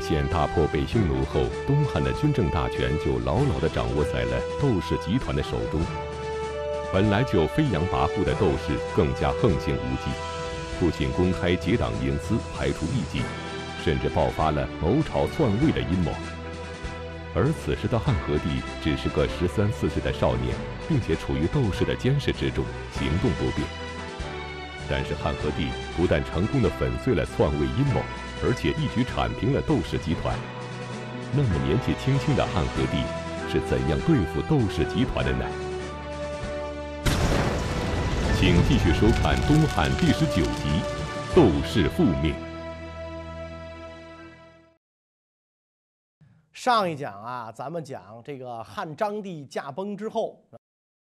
现大破北匈奴后，东汉的军政大权就牢牢地掌握在了窦氏集团的手中。本来就飞扬跋扈的窦氏更加横行无忌，不仅公开结党营私、排除异己，甚至爆发了谋朝篡位的阴谋。而此时的汉和帝只是个十三四岁的少年，并且处于窦氏的监视之中，行动不便。但是汉和帝不但成功的粉碎了篡位阴谋，而且一举铲平了窦氏集团。那么年纪轻轻的汉和帝是怎样对付窦氏集团的呢？请继续收看《东汉》第十九集《窦氏覆灭》。上一讲啊，咱们讲这个汉章帝驾崩之后，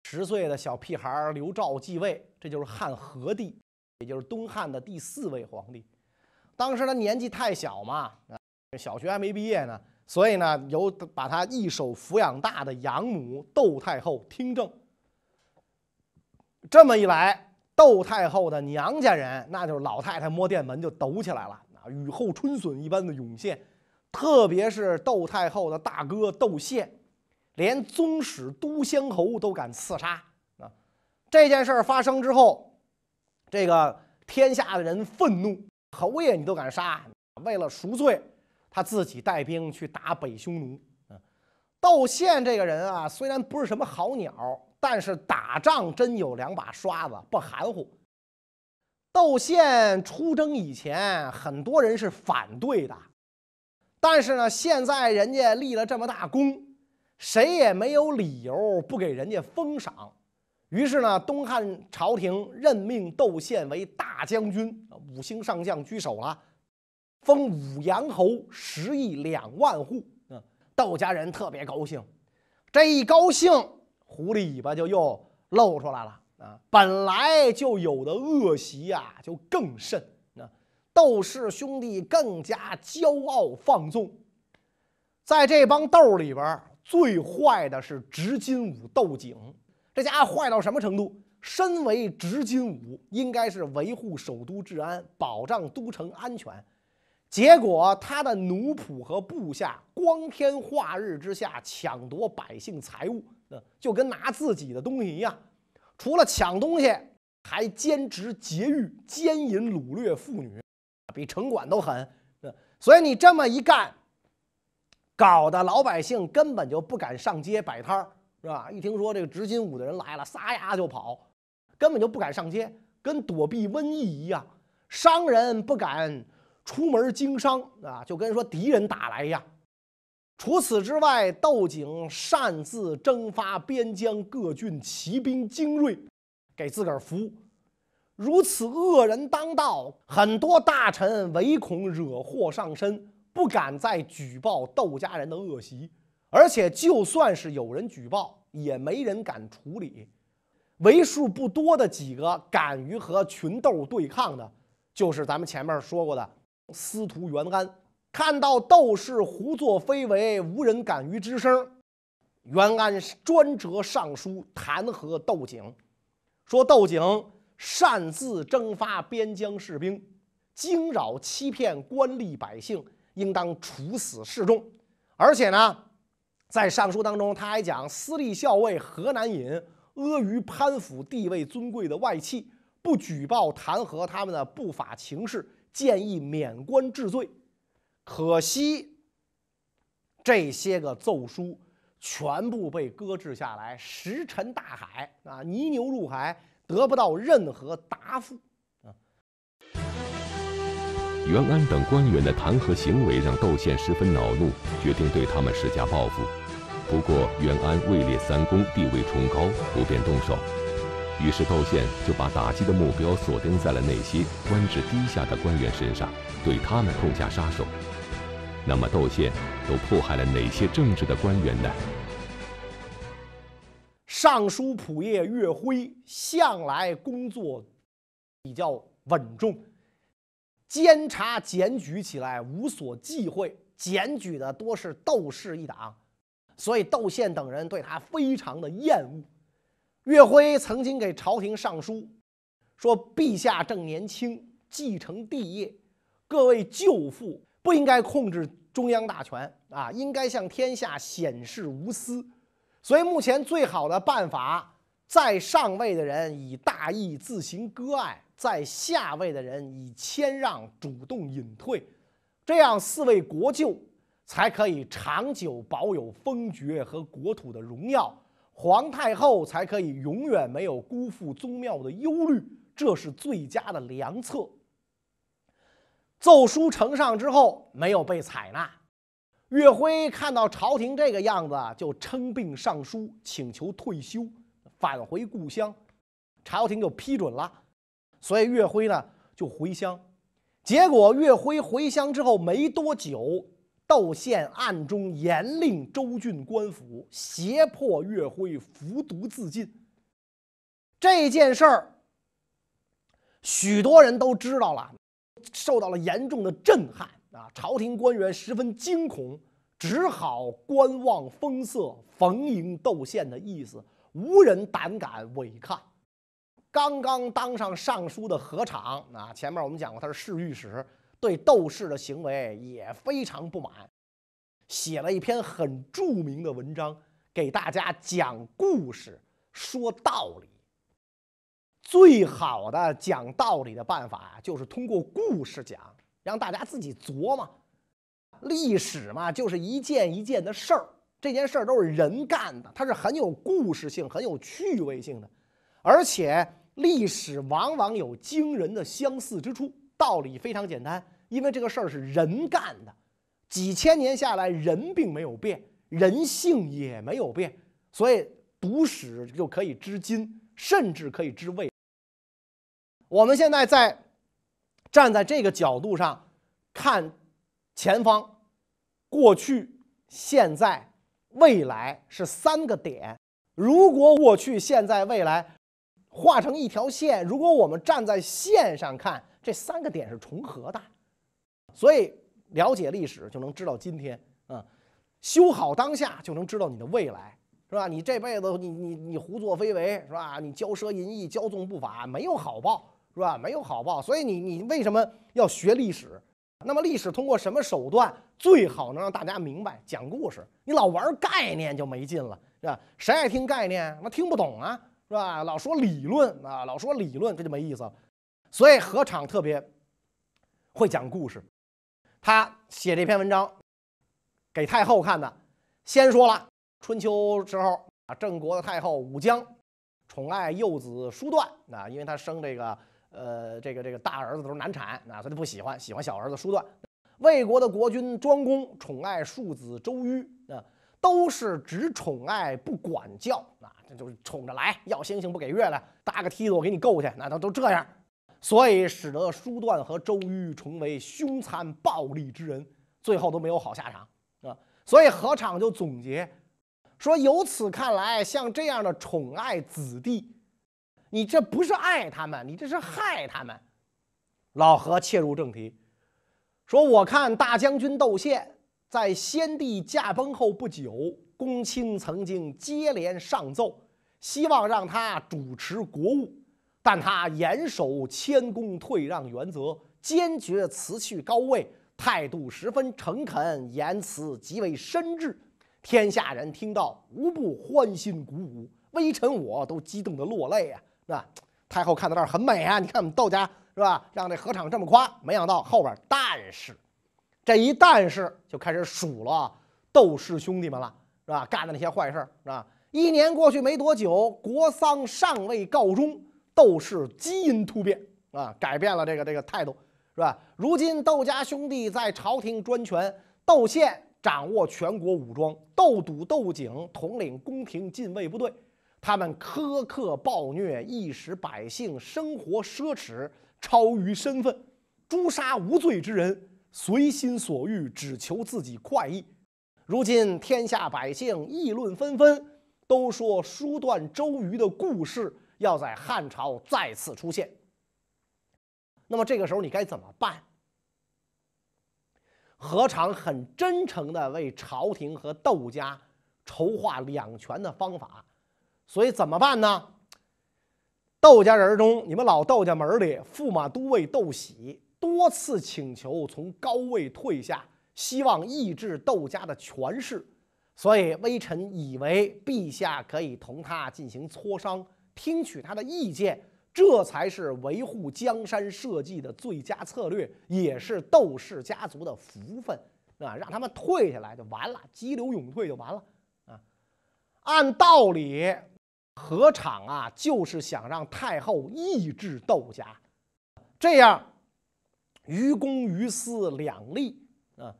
十岁的小屁孩刘肇继位，这就是汉和帝，也就是东汉的第四位皇帝。当时他年纪太小嘛，小学还没毕业呢，所以呢，由把他一手抚养大的养母窦太后听政。这么一来，窦太后的娘家人，那就是老太太摸电门就抖起来了，啊，雨后春笋一般的涌现。特别是窦太后的大哥窦宪，连宗室都乡侯都敢刺杀啊！这件事儿发生之后，这个天下的人愤怒，侯爷你都敢杀？为了赎罪，他自己带兵去打北匈奴。啊，窦宪这个人啊，虽然不是什么好鸟，但是打仗真有两把刷子，不含糊。窦宪出征以前，很多人是反对的。但是呢，现在人家立了这么大功，谁也没有理由不给人家封赏。于是呢，东汉朝廷任命窦宪为大将军，五星上将居首了，封武阳侯，十亿两万户。嗯，窦家人特别高兴。这一高兴，狐狸尾巴就又露出来了啊！本来就有的恶习呀，就更甚。窦氏兄弟更加骄傲放纵，在这帮窦里边，最坏的是执金吾窦景。这家伙坏到什么程度？身为执金吾，应该是维护首都治安，保障都城安全。结果他的奴仆和部下光天化日之下抢夺百姓财物，就跟拿自己的东西一样。除了抢东西，还兼职劫狱、奸淫掳掠妇女。比城管都狠，所以你这么一干，搞得老百姓根本就不敢上街摆摊儿，是吧？一听说这个执金吾的人来了，撒丫就跑，根本就不敢上街，跟躲避瘟疫一样。商人不敢出门经商啊，就跟说敌人打来一样。除此之外，窦景擅自征发边疆各郡骑兵精锐，给自个儿服务。如此恶人当道，很多大臣唯恐惹祸上身，不敢再举报窦家人的恶习。而且，就算是有人举报，也没人敢处理。为数不多的几个敢于和群斗对抗的，就是咱们前面说过的司徒袁安。看到窦氏胡作非为，无人敢于吱声，袁安专折上书弹劾窦景，说窦景。擅自征发边疆士兵，惊扰欺骗官吏百姓，应当处死示众。而且呢，在上书当中，他还讲私立校尉何南尹阿谀攀附地位尊贵的外戚，不举报弹劾他们的不法情事，建议免官治罪。可惜这些个奏书全部被搁置下来，石沉大海啊，泥牛入海。得不到任何答复！袁安等官员的弹劾行为让窦宪十分恼怒，决定对他们施加报复。不过袁安位列三公，地位崇高，不便动手。于是窦宪就把打击的目标锁定在了那些官职低下的官员身上，对他们痛下杀手。那么窦宪都迫害了哪些政治的官员呢？尚书仆射岳辉向来工作比较稳重，监察检举起来无所忌讳，检举的多是窦氏一党，所以窦宪等人对他非常的厌恶。岳辉曾经给朝廷上书说：“陛下正年轻，继承帝业，各位舅父不应该控制中央大权啊，应该向天下显示无私。所以目前最好的办法，在上位的人以大义自行割爱，在下位的人以谦让主动隐退，这样四位国舅才可以长久保有封爵和国土的荣耀，皇太后才可以永远没有辜负宗庙的忧虑，这是最佳的良策。奏书呈上之后，没有被采纳。岳辉看到朝廷这个样子，就称病上书，请求退休，返回故乡。朝廷就批准了，所以岳辉呢就回乡。结果岳辉回乡之后没多久，窦宪暗中严令州郡官府，胁迫岳辉服毒自尽。这件事儿，许多人都知道了。受到了严重的震撼啊！朝廷官员十分惊恐，只好观望风色，逢迎窦宪的意思，无人胆敢违抗。刚刚当上尚书的何昶啊，前面我们讲过他是侍御史，对窦氏的行为也非常不满，写了一篇很著名的文章，给大家讲故事、说道理。最好的讲道理的办法就是通过故事讲，让大家自己琢磨。历史嘛，就是一件一件的事儿，这件事儿都是人干的，它是很有故事性、很有趣味性的。而且历史往往有惊人的相似之处。道理非常简单，因为这个事儿是人干的，几千年下来，人并没有变，人性也没有变，所以读史就可以知今，甚至可以知未。我们现在在站在这个角度上看前方，过去、现在、未来是三个点。如果过去、现在、未来画成一条线，如果我们站在线上看，这三个点是重合的。所以了解历史就能知道今天啊，修好当下就能知道你的未来，是吧？你这辈子你你你胡作非为，是吧？你骄奢淫逸、骄纵不法，没有好报。是吧？没有好报，所以你你为什么要学历史？那么历史通过什么手段最好能让大家明白？讲故事，你老玩概念就没劲了，是吧？谁爱听概念？那听不懂啊，是吧？老说理论啊，老说理论，这就没意思了。所以何昶特别会讲故事，他写这篇文章给太后看的。先说了春秋时候啊，郑国的太后武姜宠爱幼子叔段啊，因为他生这个。呃，这个这个大儿子都是难产，啊他就不喜欢，喜欢小儿子叔段。魏国的国君庄公宠爱庶子周瑜，啊，都是只宠爱不管教，啊，这就是宠着来，要星星不给月亮，搭个梯子我给你够去，那都都这样，所以使得叔段和周瑜成为凶残暴力之人，最后都没有好下场，啊，所以何昶就总结说，由此看来，像这样的宠爱子弟。你这不是爱他们，你这是害他们。老何切入正题，说：“我看大将军窦宪在先帝驾崩后不久，公卿曾经接连上奏，希望让他主持国务，但他严守谦恭退让原则，坚决辞去高位，态度十分诚恳，言辞极为深挚。天下人听到，无不欢欣鼓舞，微臣我都激动得落泪啊。”是吧？太后看到这儿很美啊！你看我们窦家是吧？让这何昶这么夸，没想到后边但是，这一但是就开始数了窦氏兄弟们了，是吧？干的那些坏事是吧？一年过去没多久，国丧尚未告终，窦氏基因突变啊，改变了这个这个态度，是吧？如今窦家兄弟在朝廷专权，窦宪掌握全国武装，窦笃、窦景统领宫廷禁卫部队。他们苛刻暴虐，一时百姓生活奢侈，超于身份，诛杀无罪之人，随心所欲，只求自己快意。如今天下百姓议论纷纷，都说书断周瑜的故事要在汉朝再次出现。那么这个时候你该怎么办？何尝很真诚地为朝廷和窦家筹划两全的方法？所以怎么办呢？窦家人中，你们老窦家门里驸马都尉窦喜多次请求从高位退下，希望抑制窦家的权势，所以微臣以为陛下可以同他进行磋商，听取他的意见，这才是维护江山社稷的最佳策略，也是窦氏家族的福分啊！让他们退下来就完了，激流勇退就完了啊！按道理，何尝啊，就是想让太后抑制窦家，这样。于公于私两利啊，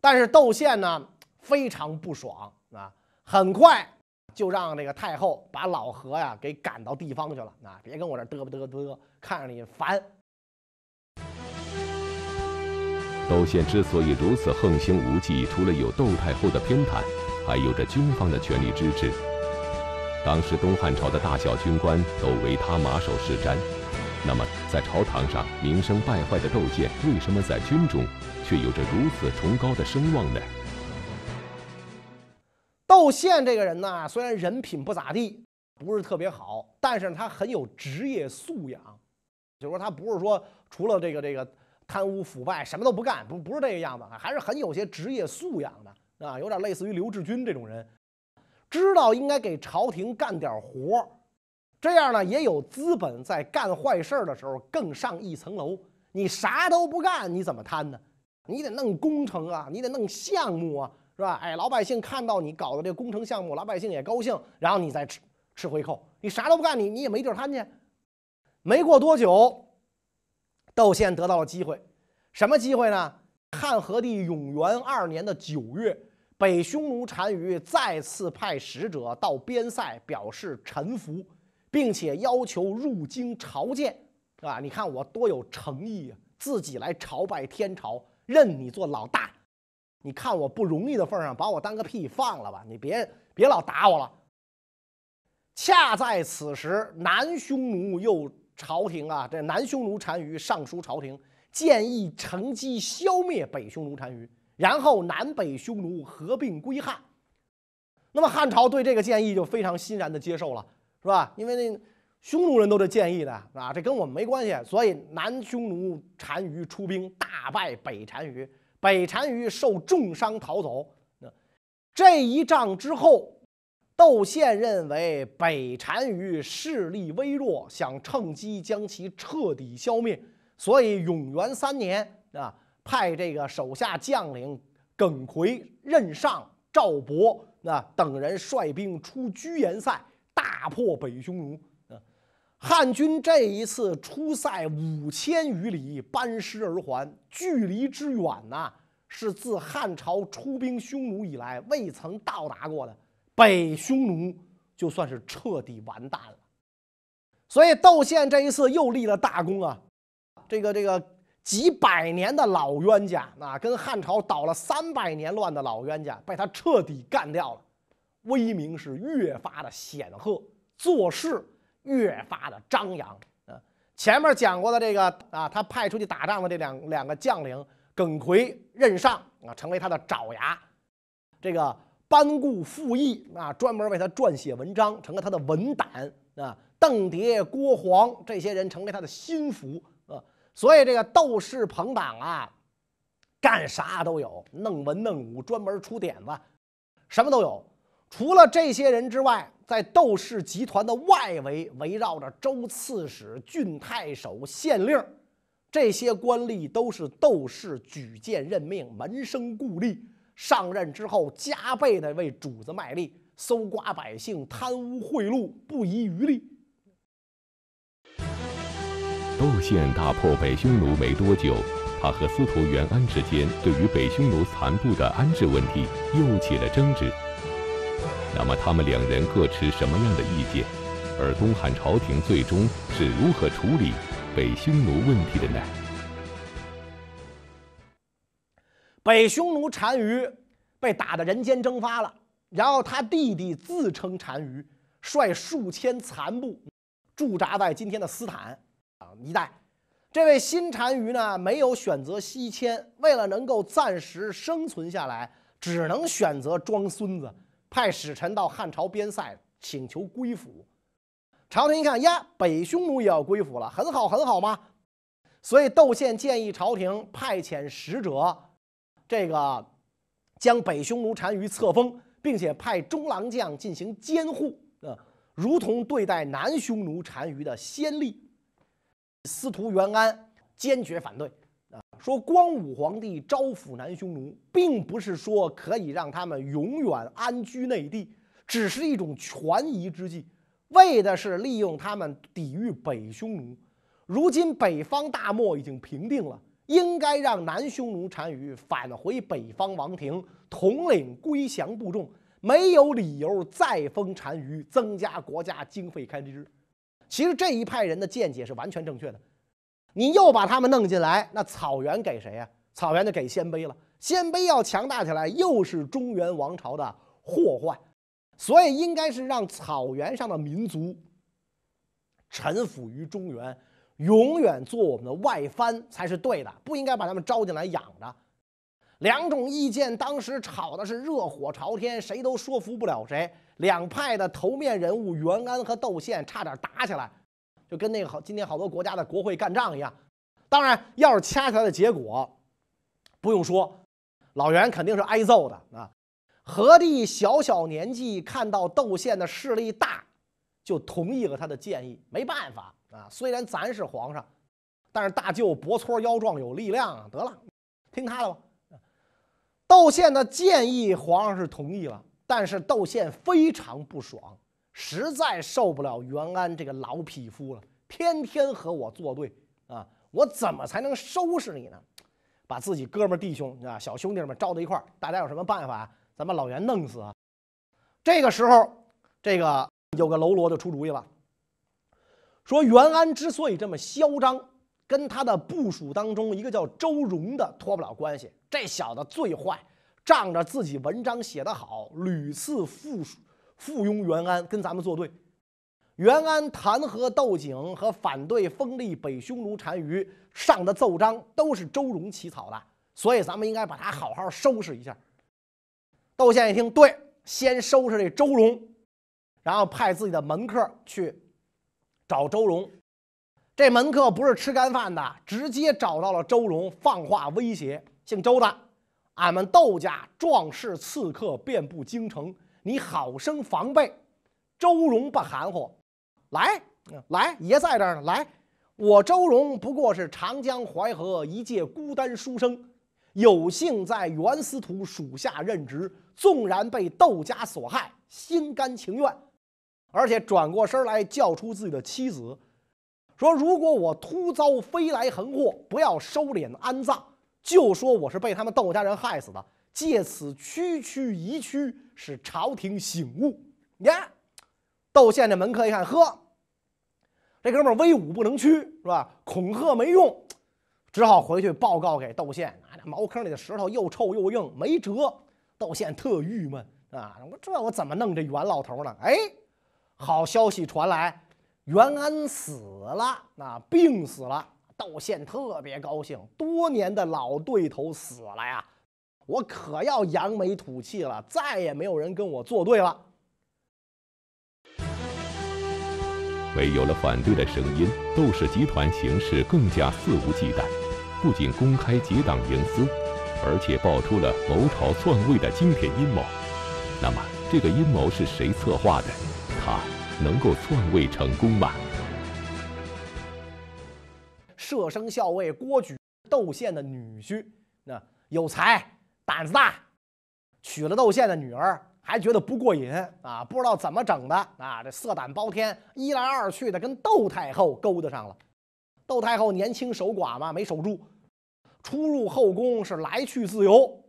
但是窦宪呢非常不爽啊，很快就让这个太后把老何呀给赶到地方去了啊，别跟我这嘚啵嘚嘚，看着你烦。窦宪之所以如此横行无忌，除了有窦太后的偏袒，还有着军方的全力支持。当时东汉朝的大小军官都为他马首是瞻。那么，在朝堂上名声败坏的窦宪，为什么在军中却有着如此崇高的声望呢？窦宪这个人呢，虽然人品不咋地，不是特别好，但是他很有职业素养，就是说他不是说除了这个这个贪污腐败什么都不干，不不是这个样子，还是很有些职业素养的啊，有点类似于刘志军这种人，知道应该给朝廷干点活儿。这样呢，也有资本在干坏事儿的时候更上一层楼。你啥都不干，你怎么贪呢？你得弄工程啊，你得弄项目啊，是吧？哎，老百姓看到你搞的这工程项目，老百姓也高兴，然后你再吃吃回扣。你啥都不干，你你也没地儿贪去。没过多久，窦宪得到了机会，什么机会呢？汉和帝永元二年的九月，北匈奴单于再次派使者到边塞表示臣服。并且要求入京朝见，啊，你看我多有诚意啊！自己来朝拜天朝，认你做老大。你看我不容易的份上，把我当个屁放了吧！你别别老打我了。恰在此时，南匈奴又朝廷啊，这南匈奴单于上书朝廷，建议乘机消灭北匈奴单于，然后南北匈奴合并归汉。那么汉朝对这个建议就非常欣然的接受了。是吧？因为那匈奴人都这建议的啊，这跟我们没关系。所以南匈奴单于出兵大败北单于，北单于受重伤逃走。那这一仗之后，窦宪认为北单于势力微弱，想趁机将其彻底消灭，所以永元三年啊，派这个手下将领耿奎、任尚、赵博那等人率兵出居延塞。打破北匈奴啊！汉军这一次出塞五千余里，班师而还，距离之远呐，是自汉朝出兵匈奴以来未曾到达过的。北匈奴就算是彻底完蛋了。所以窦宪这一次又立了大功啊！这个这个几百年的老冤家啊，跟汉朝捣了三百年乱的老冤家，被他彻底干掉了。威名是越发的显赫，做事越发的张扬啊！前面讲过的这个啊，他派出去打仗的这两两个将领耿奎、任尚啊，成为他的爪牙；这个班固、傅毅啊，专门为他撰写文章，成了他的文胆啊；邓蝶、郭黄这些人成为他的心腹啊。所以这个斗士朋党啊，干啥都有，弄文弄武，专门出点子，什么都有。除了这些人之外，在窦氏集团的外围围绕着州刺史、郡太守、县令，这些官吏都是窦氏举荐任命，门生故吏。上任之后，加倍的为主子卖力，搜刮百姓，贪污贿赂，不遗余力。窦宪大破北匈奴没多久，他和司徒元安之间对于北匈奴残部的安置问题又起了争执。那么他们两人各持什么样的意见？而东汉朝廷最终是如何处理北匈奴问题的呢？北匈奴单于被打得人间蒸发了，然后他弟弟自称单于，率数千残部驻扎在今天的斯坦啊一带。这位新单于呢，没有选择西迁，为了能够暂时生存下来，只能选择装孙子。派使臣到汉朝边塞请求归附，朝廷一看呀，北匈奴也要归附了，很好，很好嘛。所以窦宪建议朝廷派遣使者这个将北匈奴单于册封，并且派中郎将进行监护，啊，如同对待南匈奴单于的先例。司徒元安坚决反对，啊，说光武皇帝招抚南匈奴，并不是说可以让他们永远安居内地，只是一种权宜之计，为的是利用他们抵御北匈奴。如今北方大漠已经平定了。应该让南匈奴单于返回北方王庭，统领归降部众，没有理由再封单于，增加国家经费开支。其实这一派人的见解是完全正确的。你又把他们弄进来，那草原给谁呀？草原就给鲜卑了。鲜卑要强大起来，又是中原王朝的祸患。所以应该是让草原上的民族臣服于中原。永远做我们的外藩才是对的，不应该把他们招进来养着。两种意见当时吵的是热火朝天，谁都说服不了谁。两派的头面人物袁安和窦宪差点打起来，就跟那个好今天好多国家的国会干仗一样。当然，要是掐起来的结果，不用说，老袁肯定是挨揍的啊。何帝小小年纪看到窦宪的势力大，就同意了他的建议。没办法。啊，虽然咱是皇上，但是大舅脖粗腰壮有力量啊，得了，听他的吧。窦宪的建议，皇上是同意了，但是窦宪非常不爽，实在受不了袁安这个老匹夫了，天天和我作对啊，我怎么才能收拾你呢？把自己哥们弟兄啊、小兄弟们招到一块儿，大家有什么办法？咱把老袁弄死啊！这个时候，这个有个喽啰就出主意了。说袁安之所以这么嚣张，跟他的部属当中一个叫周荣的脱不了关系。这小子最坏，仗着自己文章写得好，屡次附附庸袁安，跟咱们作对。袁安弹劾窦景和反对封立北匈奴单于上的奏章，都是周荣起草的，所以咱们应该把他好好收拾一下。窦宪一听，对，先收拾这周荣，然后派自己的门客去。找周荣，这门客不是吃干饭的，直接找到了周荣，放话威胁：“姓周的，俺们窦家壮士刺客遍布京城，你好生防备。”周荣不含糊，来来，爷在这儿呢。来，我周荣不过是长江淮河一介孤单书生，有幸在袁司徒属下任职，纵然被窦家所害，心甘情愿。而且转过身来叫出自己的妻子，说：“如果我突遭飞来横祸，不要收敛安葬，就说我是被他们窦家人害死的，借此区区一区，使朝廷醒悟。”呀，窦宪这门客一看，呵，这哥们威武不能屈，是吧？恐吓没用，只好回去报告给窦宪。啊，那茅坑里的石头又臭又硬，没辙。窦宪特郁闷啊，我这我怎么弄这袁老头呢？哎。好消息传来，袁安死了，那病死了。窦宪特别高兴，多年的老对头死了呀，我可要扬眉吐气了，再也没有人跟我作对了。没有了反对的声音，窦氏集团行事更加肆无忌惮，不仅公开结党营私，而且爆出了谋朝篡位的惊天阴谋。那么，这个阴谋是谁策划的？他能够篡位成功吗？舍生校尉郭举，窦宪的女婿，那有才，胆子大，娶了窦宪的女儿，还觉得不过瘾啊！不知道怎么整的啊！这色胆包天，一来二去的跟窦太后勾搭上了。窦太后年轻守寡嘛，没守住，出入后宫是来去自由。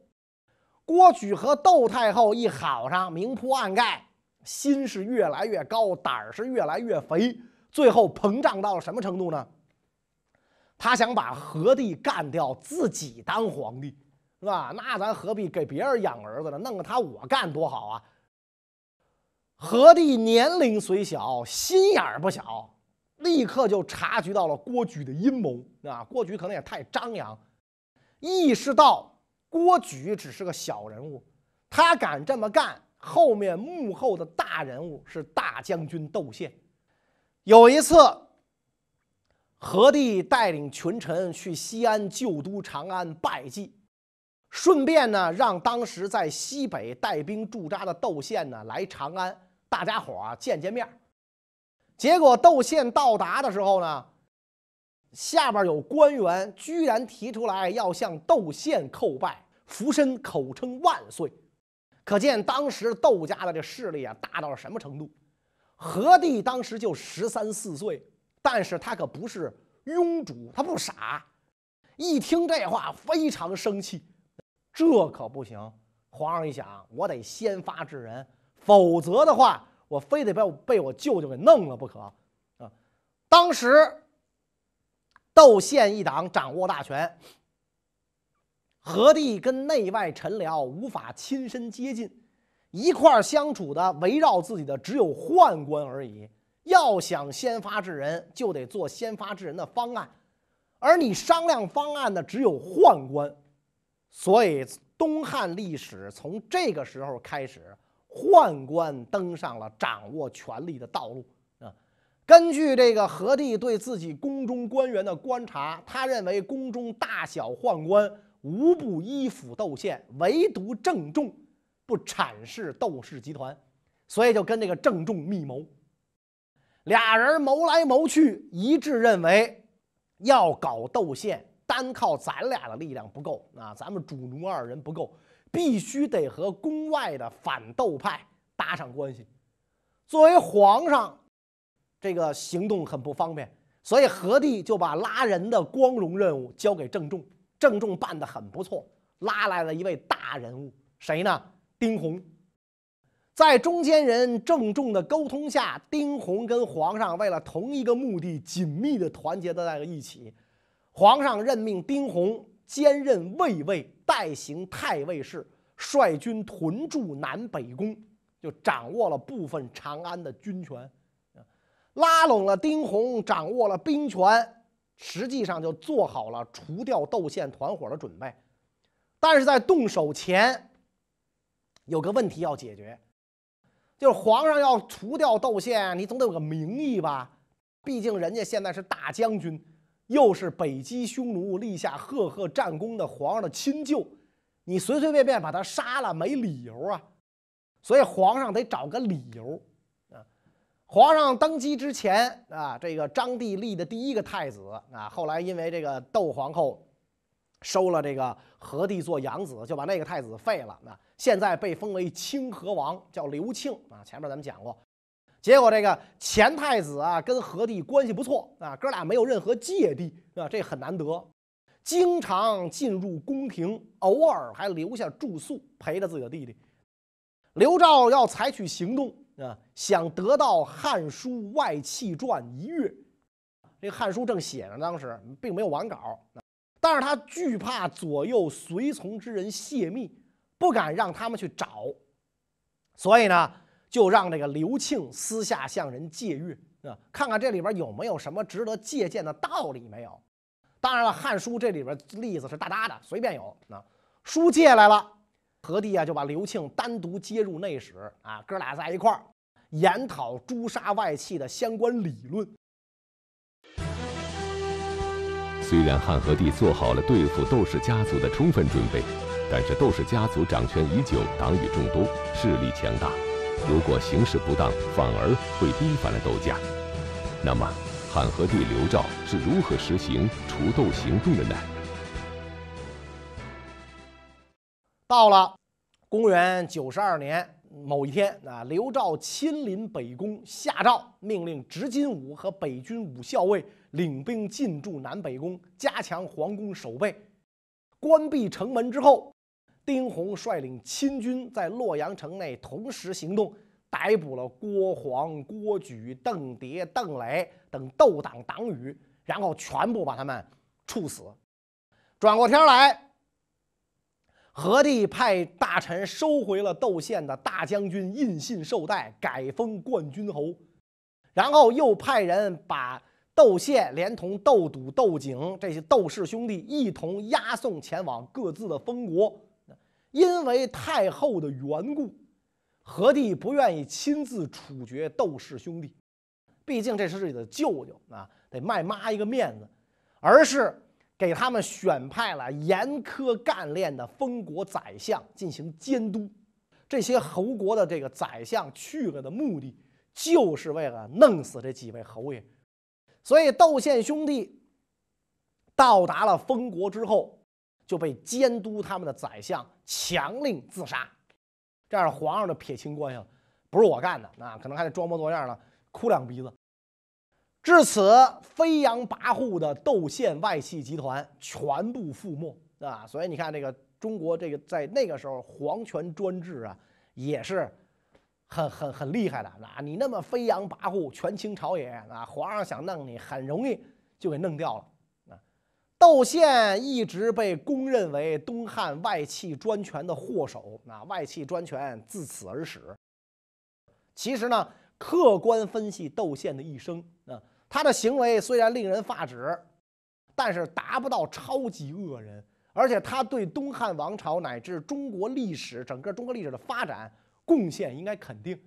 郭举和窦太后一好上，明铺暗盖。心是越来越高，胆儿是越来越肥，最后膨胀到了什么程度呢？他想把何帝干掉，自己当皇帝，是吧？那咱何必给别人养儿子呢？弄个他我干多好啊！何帝年龄虽小，心眼儿不小，立刻就察觉到了郭举的阴谋啊！郭举可能也太张扬，意识到郭举只是个小人物，他敢这么干。后面幕后的大人物是大将军窦宪。有一次，何帝带领群臣去西安旧都长安拜祭，顺便呢让当时在西北带兵驻扎的窦宪呢来长安，大家伙儿见见面。结果窦宪到达的时候呢，下边有官员居然提出来要向窦宪叩拜，俯身口称万岁。可见当时窦家的这势力啊大到了什么程度？何帝当时就十三四岁，但是他可不是庸主，他不傻。一听这话，非常生气，这可不行。皇上一想，我得先发制人，否则的话，我非得被我被我舅舅给弄了不可啊！当时窦宪一党掌握大权，何帝跟内外臣僚无法亲身接近，一块儿相处的围绕自己的只有宦官而已。要想先发制人，就得做先发制人的方案。而你商量方案的只有宦官，所以东汉历史从这个时候开始，宦官登上了掌握权力的道路啊。根据这个何帝对自己宫中官员的观察，他认为宫中大小宦官无不依附窦宪，唯独郑重不阐释窦氏集团，所以就跟这个郑重密谋。俩人谋来谋去，一致认为。要搞窦宪，单靠咱俩的力量不够啊！咱们主奴二人不够，必须得和宫外的反斗派搭上关系。作为皇上，这个行动很不方便，所以何帝就把拉人的光荣任务交给郑重。郑重办得很不错，拉来了一位大人物，谁呢？丁弘。在中间人郑重的沟通下，丁弘跟皇上为了同一个目的紧密的团结在了一起。皇上任命丁弘兼任卫尉，代行太尉事，率军屯驻南北宫，就掌握了部分长安的军权。拉拢了丁弘，掌握了兵权，实际上就做好了除掉窦宪团伙的准备。但是在动手前，有个问题要解决。就是皇上要除掉窦宪，你总得有个名义吧？毕竟人家现在是大将军，又是北击匈奴、立下赫赫战功的皇上的亲舅，你随随便便把他杀了没理由啊！所以皇上得找个理由啊。皇上登基之前啊，这个张帝立的第一个太子啊，后来因为这个窦皇后收了这个何帝做养子，就把那个太子废了。那。现在被封为清河王，叫刘庆啊。前面咱们讲过，结果这个前太子啊跟何帝关系不错啊，哥俩没有任何芥蒂啊，这很难得。经常进入宫廷，偶尔还留下住宿，陪着自己的弟弟。刘肇要采取行动啊，想得到《汉书外戚传》一阅。这《汉书》正写着，当时并没有完稿，但是他惧怕左右随从之人泄密。不敢让他们去找，所以呢，就让这个刘庆私下向人借阅啊，看看这里边有没有什么值得借鉴的道理没有。当然了，《汉书》这里边例子是大大的，随便有啊。书借来了，何帝啊就把刘庆单独接入内史啊，哥俩在一块儿研讨诛杀外戚的相关理论。虽然汉和帝做好了对付窦氏家族的充分准备。但是窦氏家族掌权已久，党羽众多，势力强大。如果行事不当，反而会逼反了窦家。那么，汉和帝刘肇是如何实行除窦行动的呢？到了公元九十二年某一天，啊，刘肇亲临北宫，下诏命令执金吾和北军五校尉领兵进驻南北宫，加强皇宫守备。关闭城门之后。丁弘率领亲军在洛阳城内同时行动，逮捕了郭黄、郭举、邓蝶、邓磊等斗党党羽，然后全部把他们处死。转过天来，何帝派大臣收回了窦宪的大将军印信绶带，改封冠军侯，然后又派人把窦宪连同窦笃、窦景这些窦氏兄弟一同押送前往各自的封国。因为太后的缘故，何帝不愿意亲自处决窦氏兄弟，毕竟这是自己的舅舅啊，得卖妈一个面子，而是给他们选派了严苛干练的封国宰相进行监督。这些侯国的这个宰相去了的目的，就是为了弄死这几位侯爷。所以窦宪兄弟到达了封国之后，就被监督他们的宰相强令自杀。这样皇上就撇清关系了，不是我干的，那可能还得装模作样的哭两鼻子。至此，飞扬跋扈的窦宪外戚集团全部覆没啊！所以你看，这个中国这个在那个时候皇权专制啊，也是很很很厉害的。那你那么飞扬跋扈，权倾朝野啊，皇上想弄你，很容易就给弄掉了！窦宪一直被公认为东汉外戚专权的祸首，那外戚专权自此而始。其实呢，客观分析窦宪的一生啊。他的行为虽然令人发指，但是达不到超级恶人，而且他对东汉王朝乃至中国历史整个中国历史的发展贡献应该肯定。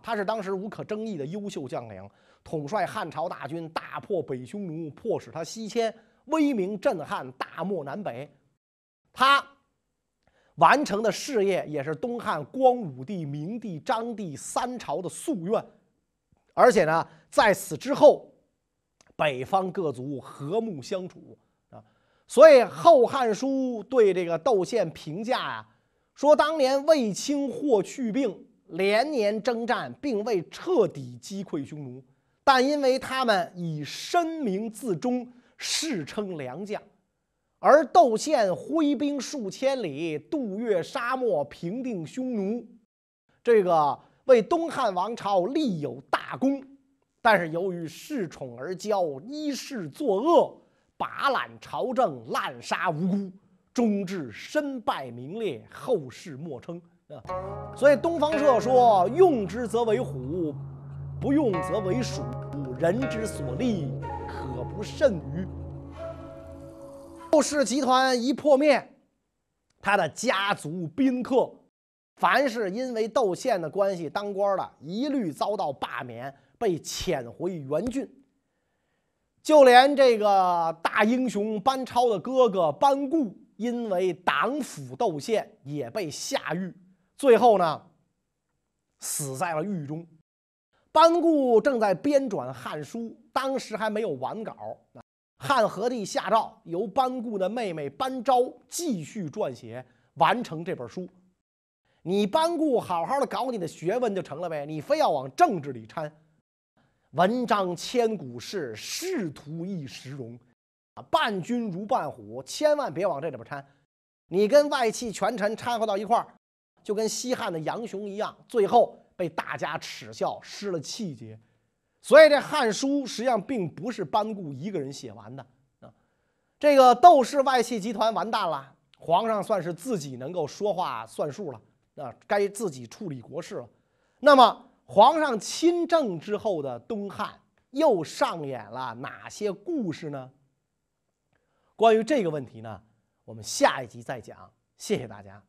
他是当时无可争议的优秀将领，统帅汉朝大军大破北匈奴，迫使他西迁，威名震撼大漠南北。他完成的事业也是东汉光武帝、明帝、章帝三朝的夙愿，而且呢，在此之后。北方各族和睦相处啊，所以《后汉书》对这个窦宪评价呀，说当年卫青霍去病连年征战，并未彻底击溃匈奴，但因为他们以身明自忠，世称良将；而窦宪挥兵数千里，渡越沙漠，平定匈奴，这个为东汉王朝立有大功。但是由于恃宠而骄，依势作恶，把揽朝政，滥杀无辜，终至身败名裂，后世莫称啊。所以东方朔说：“用之则为虎，不用则为鼠。人之所立，不甚于？”窦氏集团一破灭，他的家族宾客，凡是因为窦宪的关系当官的，一律遭到罢免。被遣回原郡，就连这个大英雄班超的哥哥班固，因为党辅窦宪，也被下狱，最后呢，死在了狱中。班固正在编纂《汉书》，当时还没有完稿。汉和帝下诏，由班固的妹妹班昭继续撰写，完成这本书。你班固好好的搞你的学问就成了呗，你非要往政治里掺。文章千古事，仕途一时荣。啊，伴君如伴虎，千万别往这里边掺。你跟外戚权臣掺和到一块儿，就跟西汉的杨雄一样，最后被大家耻笑，失了气节。所以这《汉书》实际上并不是班固一个人写完的啊。这个窦氏外戚集团完蛋了，皇上算是自己能够说话算数了啊，该自己处理国事了。那么。皇上亲政之后的东汉又上演了哪些故事呢？关于这个问题呢，我们下一集再讲。谢谢大家。